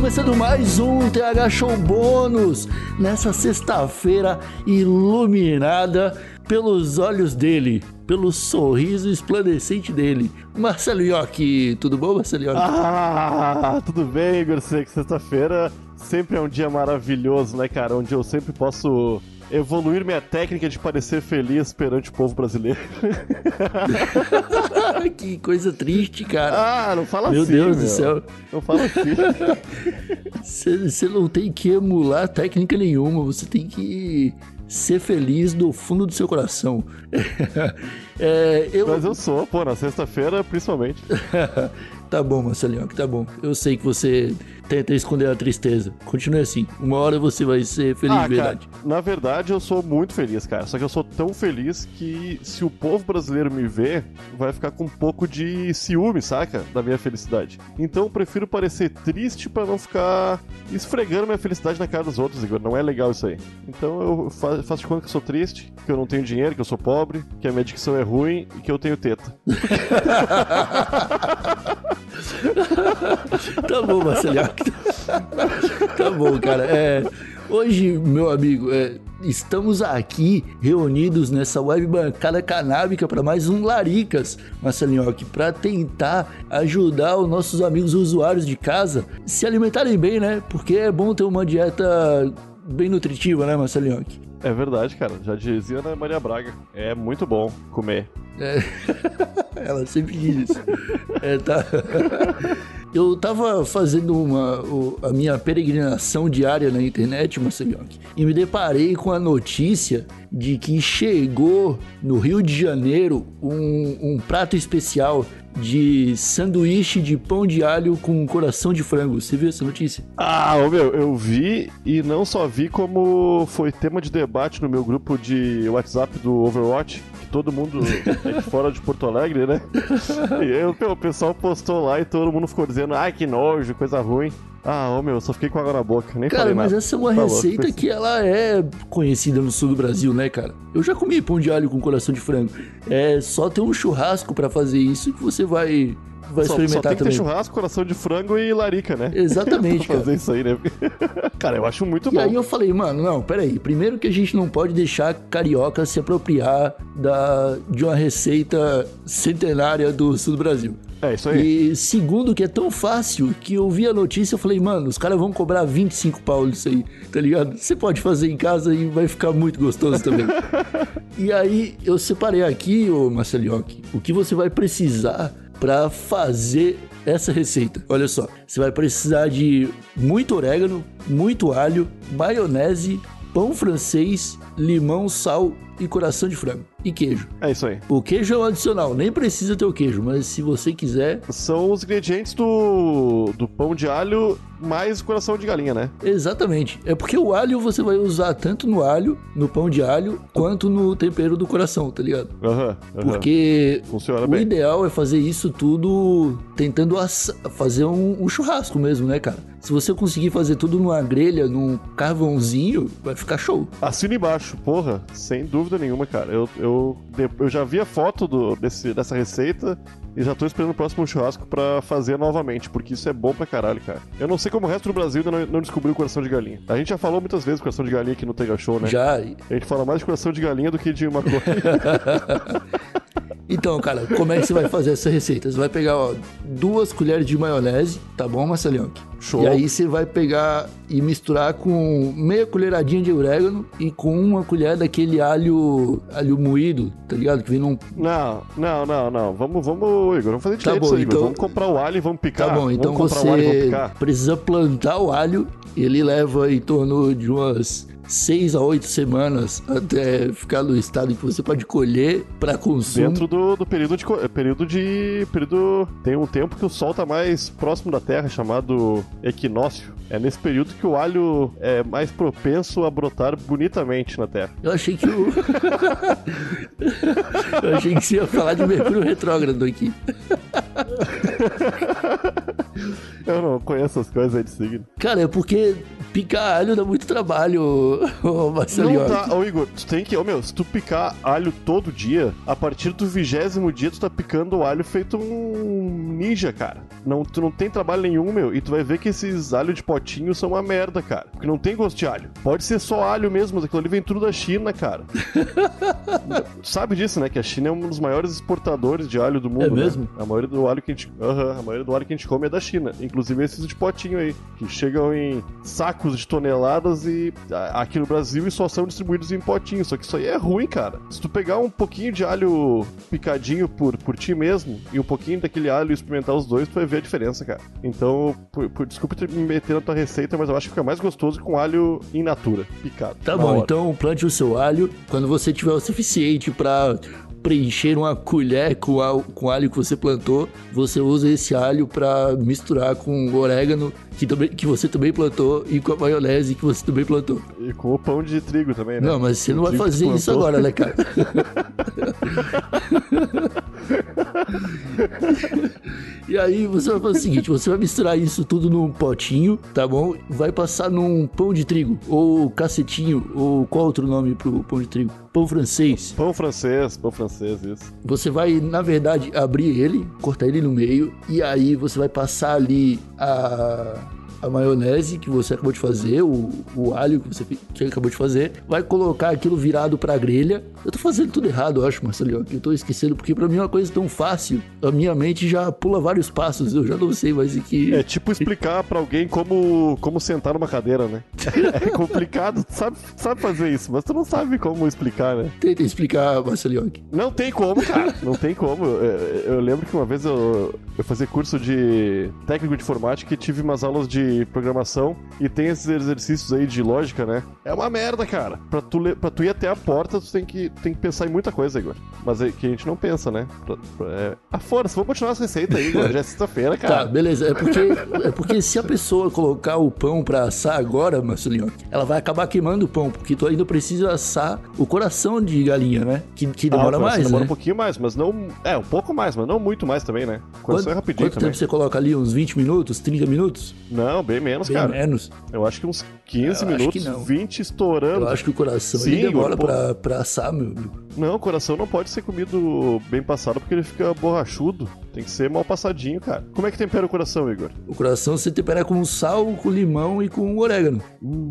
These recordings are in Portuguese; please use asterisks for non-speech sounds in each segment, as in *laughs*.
começando mais um TH Show Bônus nessa sexta-feira iluminada pelos olhos dele, pelo sorriso esplandecente dele. Marcelo Iocchi, tudo bom, Marcelo Iocchi? Ah, tudo bem, Igor? Sei que sexta-feira sempre é um dia maravilhoso, né, cara? Onde eu sempre posso evoluir minha técnica de parecer feliz perante o povo brasileiro. *laughs* que coisa triste, cara. Ah, não fala meu assim. Meu Deus meu. do céu. Não fala assim. Você não tem que emular técnica nenhuma, você tem que ser feliz do fundo do seu coração. *laughs* é, eu... Mas eu sou, pô, na sexta-feira principalmente. *laughs* tá bom, Marcelinho, tá bom. Eu sei que você tenta esconder a tristeza. Continue assim. Uma hora você vai ser feliz ah, de verdade. Cara, na verdade, eu sou muito feliz, cara. Só que eu sou tão feliz que se o povo brasileiro me ver, vai ficar com um pouco de ciúme, saca? Da minha felicidade. Então eu prefiro parecer triste para não ficar esfregando minha felicidade na cara dos outros, Igor. Não é legal isso aí. Então eu faço de conta que eu sou triste, que eu não tenho dinheiro, que eu sou pobre, que a minha dicção é ruim e que eu tenho teta. *laughs* *laughs* tá bom, Marcelinho. tá bom, cara. É, hoje, meu amigo, é, estamos aqui reunidos nessa web bancada canábica para mais um Laricas, Marcelinho, para tentar ajudar os nossos amigos usuários de casa se alimentarem bem, né? Porque é bom ter uma dieta bem nutritiva, né, Marcelinho? É verdade, cara. Já dizia Ana Maria Braga. É muito bom comer. É. *laughs* Ela sempre diz isso. é, tá. *laughs* Eu tava fazendo uma, a minha peregrinação diária na internet, Marcelinho, e me deparei com a notícia de que chegou no Rio de Janeiro um, um prato especial de sanduíche de pão de alho com coração de frango. Você viu essa notícia? Ah, meu, eu vi e não só vi como foi tema de debate no meu grupo de WhatsApp do Overwatch todo mundo é de fora de Porto Alegre, né? E eu, o pessoal postou lá e todo mundo ficou dizendo, ai que nojo, coisa ruim. Ah, ô meu, eu só fiquei com água na boca, nem Cara, mas nada. essa é uma Falou, receita que ela é conhecida no sul do Brasil, né, cara? Eu já comi pão de alho com coração de frango. É só ter um churrasco para fazer isso que você vai vai só, experimentar só tem também. que ter churrasco, coração de frango e larica, né? Exatamente, *laughs* fazer isso aí, né? *laughs* cara, eu acho muito e bom. E aí eu falei, mano, não, peraí. Primeiro que a gente não pode deixar carioca se apropriar da, de uma receita centenária do sul do Brasil. É, isso aí. E segundo, que é tão fácil que eu vi a notícia e falei, mano, os caras vão cobrar 25 pau nisso aí, tá ligado? Você pode fazer em casa e vai ficar muito gostoso também. *laughs* e aí eu separei aqui, ô Marcelioque, o que você vai precisar para fazer essa receita. Olha só, você vai precisar de muito orégano, muito alho, maionese, pão francês, limão, sal e coração de frango. E queijo. É isso aí. O queijo é um adicional, nem precisa ter o queijo, mas se você quiser. São os ingredientes do, do pão de alho mais coração de galinha, né? Exatamente. É porque o alho você vai usar tanto no alho, no pão de alho, quanto no tempero do coração, tá ligado? Aham. Uhum, uhum. Porque Funciona o bem. ideal é fazer isso tudo tentando fazer um, um churrasco mesmo, né, cara? Se você conseguir fazer tudo numa grelha, num carvãozinho, vai ficar show. Assina embaixo, porra, sem dúvida nenhuma, cara. Eu, eu, eu já vi a foto do, desse, dessa receita e já tô esperando o próximo churrasco para fazer novamente, porque isso é bom pra caralho, cara. Eu não sei como o resto do Brasil ainda não, não descobriu o coração de galinha. A gente já falou muitas vezes coração de galinha aqui no Tega Show, né? Já. A gente fala mais de coração de galinha do que de uma coisa. *laughs* Então, cara, como é que você vai fazer essa receita? Você vai pegar ó, duas colheres de maionese, tá bom, Marcelinho? Show. E aí você vai pegar e misturar com meia colheradinha de orégano e com uma colher daquele alho alho moído, tá ligado? Que vem num. Não, não, não, não. Vamos, vamos, Igor, vamos fazer Tá direito bom, isso aí, então- Vamos comprar o alho e vamos picar. Tá bom, então vamos comprar o alho e vamos você picar. precisa plantar o alho. Ele leva em torno de umas seis a oito semanas até ficar no estado que você pode colher para consumo. Dentro do, do período de. é, Período de. Período. Tem um tempo que o sol tá mais próximo da Terra, chamado equinócio. É nesse período que o alho é mais propenso a brotar bonitamente na Terra. Eu achei que o. *laughs* Eu achei que você ia falar de Mercúrio retrógrado aqui. *laughs* Eu não conheço as coisas aí de signo. Cara, é porque Picar alho dá muito trabalho, *laughs* ô Marcelinho. Não dá, ô Igor, tu tem que, ô meu, se tu picar alho todo dia, a partir do vigésimo dia tu tá picando alho feito um ninja, cara. Não, tu não tem trabalho nenhum, meu, e tu vai ver que esses alhos de potinho são uma merda, cara. Porque não tem gosto de alho. Pode ser só alho mesmo, mas aquilo ali vem tudo da China, cara. tu *laughs* sabe disso, né? Que a China é um dos maiores exportadores de alho do mundo. É né? mesmo? A maioria do alho que a gente. Aham, a maioria do alho que a gente come é da China. Inclusive esses de potinho aí, que chegam em sacos de toneladas e aqui no Brasil e só são distribuídos em potinhos. Só que isso aí é ruim, cara. Se tu pegar um pouquinho de alho picadinho por, por ti mesmo e um pouquinho daquele alho e experimentar os dois, tu vai ver a diferença, cara. Então, por, por, desculpa te me meter na tua receita, mas eu acho que fica mais gostoso com alho in natura, picado. Tá bom, hora. então plante o seu alho quando você tiver o suficiente pra preencher uma colher com, a, com o alho que você plantou. Você usa esse alho pra misturar com o orégano que, também, que você também plantou e com a maionese que você também plantou. E com o pão de trigo também, né? Não, mas você não vai fazer isso agora, né, cara? *laughs* E aí você vai fazer o seguinte, você vai misturar isso tudo num potinho, tá bom? Vai passar num pão de trigo, ou cacetinho, ou qual outro nome pro pão de trigo? Pão francês. Pão francês, pão francês, isso. Você vai, na verdade, abrir ele, cortar ele no meio, e aí você vai passar ali a, a maionese que você acabou de fazer, o, o alho que você que acabou de fazer, vai colocar aquilo virado pra grelha. Eu tô fazendo tudo errado, eu acho, Marcelinho. Eu tô esquecendo, porque pra mim é uma coisa tão fácil. A minha mente já pula vários passos, eu já não sei mais o que. É tipo explicar pra alguém como, como sentar numa cadeira, né? *laughs* É complicado, tu sabe, sabe fazer isso, mas tu não sabe como explicar, né? Tenta explicar, Marcelinho. Não tem como, cara. Não tem como. Eu, eu lembro que uma vez eu, eu fazia curso de técnico de informática e tive umas aulas de programação e tem esses exercícios aí de lógica, né? É uma merda, cara. Pra tu, le- pra tu ir até a porta, tu tem que, tem que pensar em muita coisa, Igor. Mas é que a gente não pensa, né? Pra- pra- é... Ah, foda-se, vamos continuar essa receita aí, Igor. Já é sexta-feira, Tá, cara. beleza. É porque, é porque se a pessoa colocar o pão pra assar agora, Marcelinho, ela vai acabar queimando o pão, porque tu ainda precisa assar o coração de galinha, né? Que, que demora Ah, mais, Demora né? um pouquinho mais, mas não. É, um pouco mais, mas não muito mais também, né? Quando é rapidinho quanto também. tempo você coloca ali? Uns 20 minutos? 30 minutos? Não, bem menos, Bem cara. menos. Eu acho que uns 15 Eu acho minutos, que não. 20 estourando. Eu acho que o coração Sim, demora pô. pra, pra assar, meu amigo. Não, o coração não pode ser comido bem passado porque ele fica borrachudo. Tem que ser mal passadinho, cara. Como é que tempera o coração, Igor? O coração você tempera com sal, com limão e com orégano.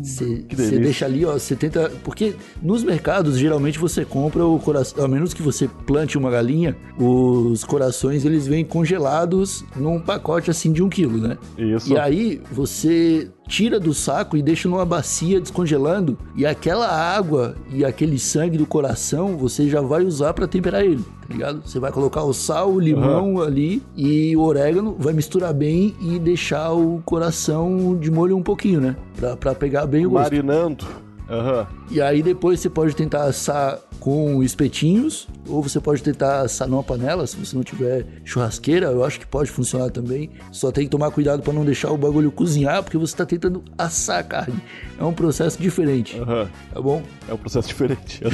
Você Hum, deixa ali, ó, você tenta. Porque nos mercados, geralmente você compra o coração. A menos que você plante uma galinha, os corações eles vêm congelados num pacote assim de um quilo, né? Isso. E aí você tira do saco e deixa numa bacia descongelando. E aquela água e aquele sangue do coração você já vai usar pra temperar ele, tá ligado? Você vai colocar o sal, o limão ali e o orégano, vai misturar bem e deixar o coração de molho um pouquinho, né? Pra, pra pegar bem o gosto. Marinando. Aham. E aí depois você pode tentar assar com espetinhos, ou você pode tentar assar numa panela, se você não tiver churrasqueira, eu acho que pode funcionar também. Só tem que tomar cuidado para não deixar o bagulho cozinhar, porque você tá tentando assar a carne. É um processo diferente, Aham. tá bom? É um processo diferente. *laughs*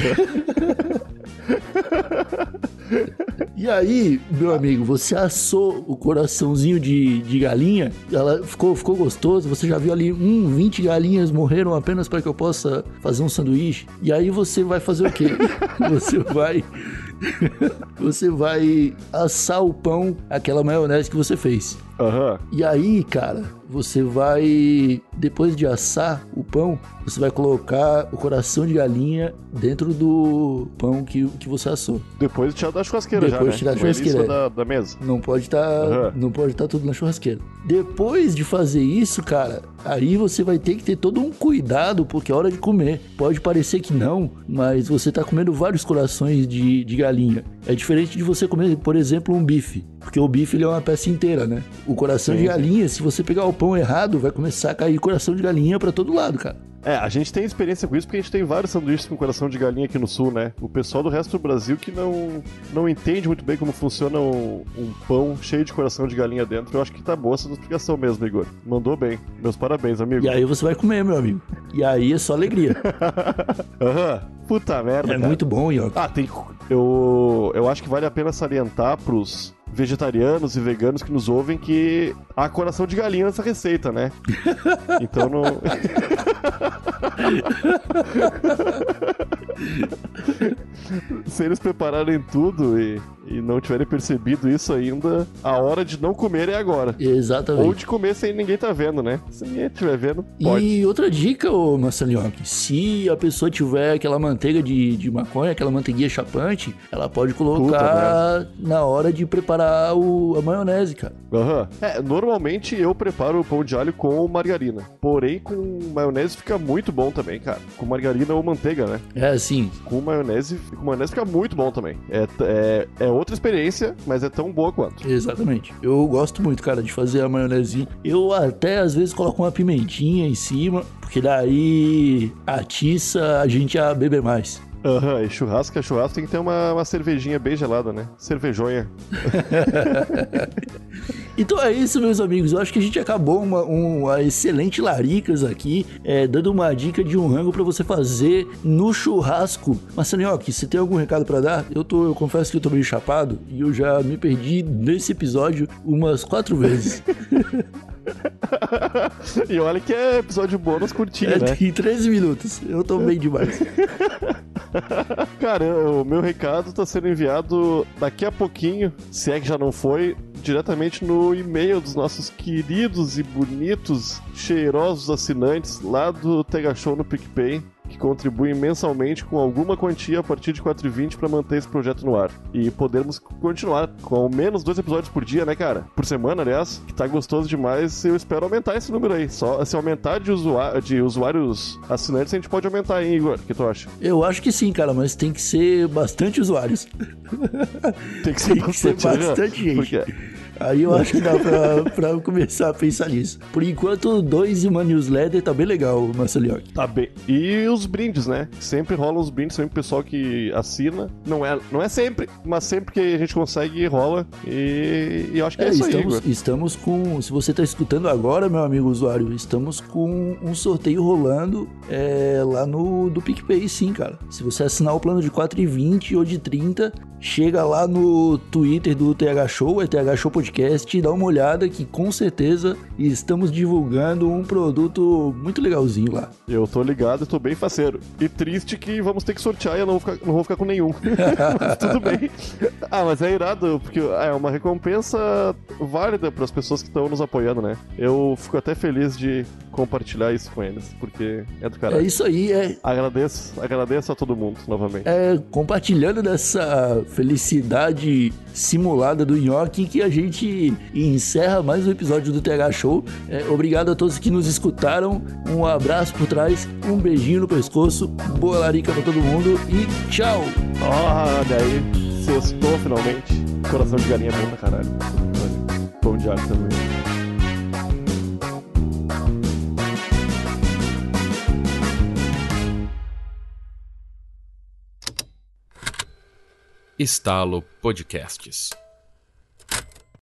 E aí, meu amigo, você assou o coraçãozinho de, de galinha, ela ficou, ficou gostoso, você já viu ali, hum, 20 galinhas morreram apenas para que eu possa fazer um sanduíche. E aí você vai fazer o quê? *laughs* você vai. *laughs* você vai assar o pão, aquela maionese que você fez. Aham. E aí, cara, você vai. Depois de assar o pão, você vai colocar o coração de galinha dentro do pão que, que você assou. Depois de tirar da churrasqueira Depois já, de tirar da né? Churrasqueira. Da, da mesa. Não pode estar, Aham. não pode estar tudo na churrasqueira. Depois de fazer isso, cara, aí você vai ter que ter todo um cuidado porque é hora de comer. Pode parecer que não, mas você tá comendo vários corações de, de galinha. É diferente de você comer, por exemplo, um bife, porque o bife ele é uma peça inteira, né? O coração Sim, de galinha, se você pegar o pão errado, vai começar a cair coração de galinha pra todo lado, cara. É, a gente tem experiência com isso porque a gente tem vários sanduíches com coração de galinha aqui no sul, né? O pessoal do resto do Brasil que não, não entende muito bem como funciona um, um pão cheio de coração de galinha dentro. Eu acho que tá boa essa explicação mesmo, Igor. Mandou bem. Meus parabéns, amigo. E aí você vai comer, meu amigo. E aí é só alegria. *laughs* Aham. Puta merda, É cara. muito bom, Nhoque. Ah, tem. Eu, eu acho que vale a pena salientar pros vegetarianos e veganos que nos ouvem que há coração de galinha nessa receita, né? *laughs* Então não. *laughs* Se eles prepararem tudo e, e não tiverem percebido isso ainda, a hora de não comer é agora. Exatamente. Ou de comer sem ninguém tá vendo, né? Se ninguém estiver vendo, pode. E outra dica, ô Marcelinhoque, se a pessoa tiver aquela manteiga de, de maconha, aquela manteiguinha chapante, ela pode colocar na hora de preparar o, a maionese, cara. Aham. É, normalmente eu preparo o pão de alho com margarina. Porém, com maionese fica muito bom também, cara. Com margarina ou manteiga, né? É assim, Com maionese, com maionese fica muito bom também. É, é, é outra experiência, mas é tão boa quanto. exatamente. Eu gosto muito, cara, de fazer a maionese. Eu até às vezes coloco uma pimentinha em cima, porque daí atiça a gente a beber mais. Aham, e churrasco, é churrasco tem que ter uma, uma cervejinha bem gelada, né? Cervejonha. *laughs* Então é isso, meus amigos. Eu acho que a gente acabou uma, uma excelente laricas aqui, é, dando uma dica de um rango pra você fazer no churrasco. Marcelinhoque, você tem algum recado pra dar? Eu, tô, eu confesso que eu tô meio chapado e eu já me perdi nesse episódio umas quatro vezes. *laughs* *laughs* e olha que é episódio bônus curtinho, É, né? tem 13 minutos. Eu tô bem demais. *laughs* Cara, o meu recado tá sendo enviado daqui a pouquinho, se é que já não foi, diretamente no e-mail dos nossos queridos e bonitos, cheirosos assinantes lá do Tega Show no PicPay, que contribuem mensalmente com alguma quantia a partir de 4,20 para manter esse projeto no ar. E podermos continuar com ao menos dois episódios por dia, né, cara? Por semana, aliás, que tá gostoso demais. Eu espero aumentar esse número aí. Só se aumentar de, usuá- de usuários assinantes, a gente pode aumentar aí, Igor. O que tu acha? Eu acho que sim, cara, mas tem que ser bastante usuários. Tem que ser *laughs* Tem que ser bastante, né? bastante gente. Porque Aí eu acho que dá pra, pra começar a pensar nisso. Por enquanto, dois e uma newsletter tá bem legal, Marcelinhoque. Tá bem. E os brindes, né? Sempre rolam os brindes, sempre o pessoal que assina. Não é, não é sempre, mas sempre que a gente consegue, rola. E, e eu acho que é, É, isso aí, estamos, Igor. estamos com. Se você está escutando agora, meu amigo usuário, estamos com um sorteio rolando é, lá no do PicPay, sim, cara. Se você assinar o plano de 4,20 ou de 30, chega lá no Twitter do TH Show, é TH Show Podcast, e dá uma olhada que com certeza estamos divulgando um produto muito legalzinho lá. Eu tô ligado e tô bem faceiro. E triste que vamos ter que sortear e eu não vou ficar, não vou ficar com nenhum. *laughs* Mas tudo bem. Ah, mas é irado, porque é uma recompensa válida para as pessoas que estão nos apoiando, né? Eu fico até feliz de compartilhar isso com eles, porque é do É caralho. isso aí, é, Agradeço, agradeço a todo mundo novamente. é compartilhando dessa felicidade simulada do Nhoque que a gente encerra mais um episódio do TH Show. É, obrigado a todos que nos escutaram. Um abraço por trás, um beijinho no pescoço, boa larica pra todo mundo e tchau! Olha aí, sextou finalmente. Coração de galinha é bom pra caralho. Pão de também. Estalo Podcasts.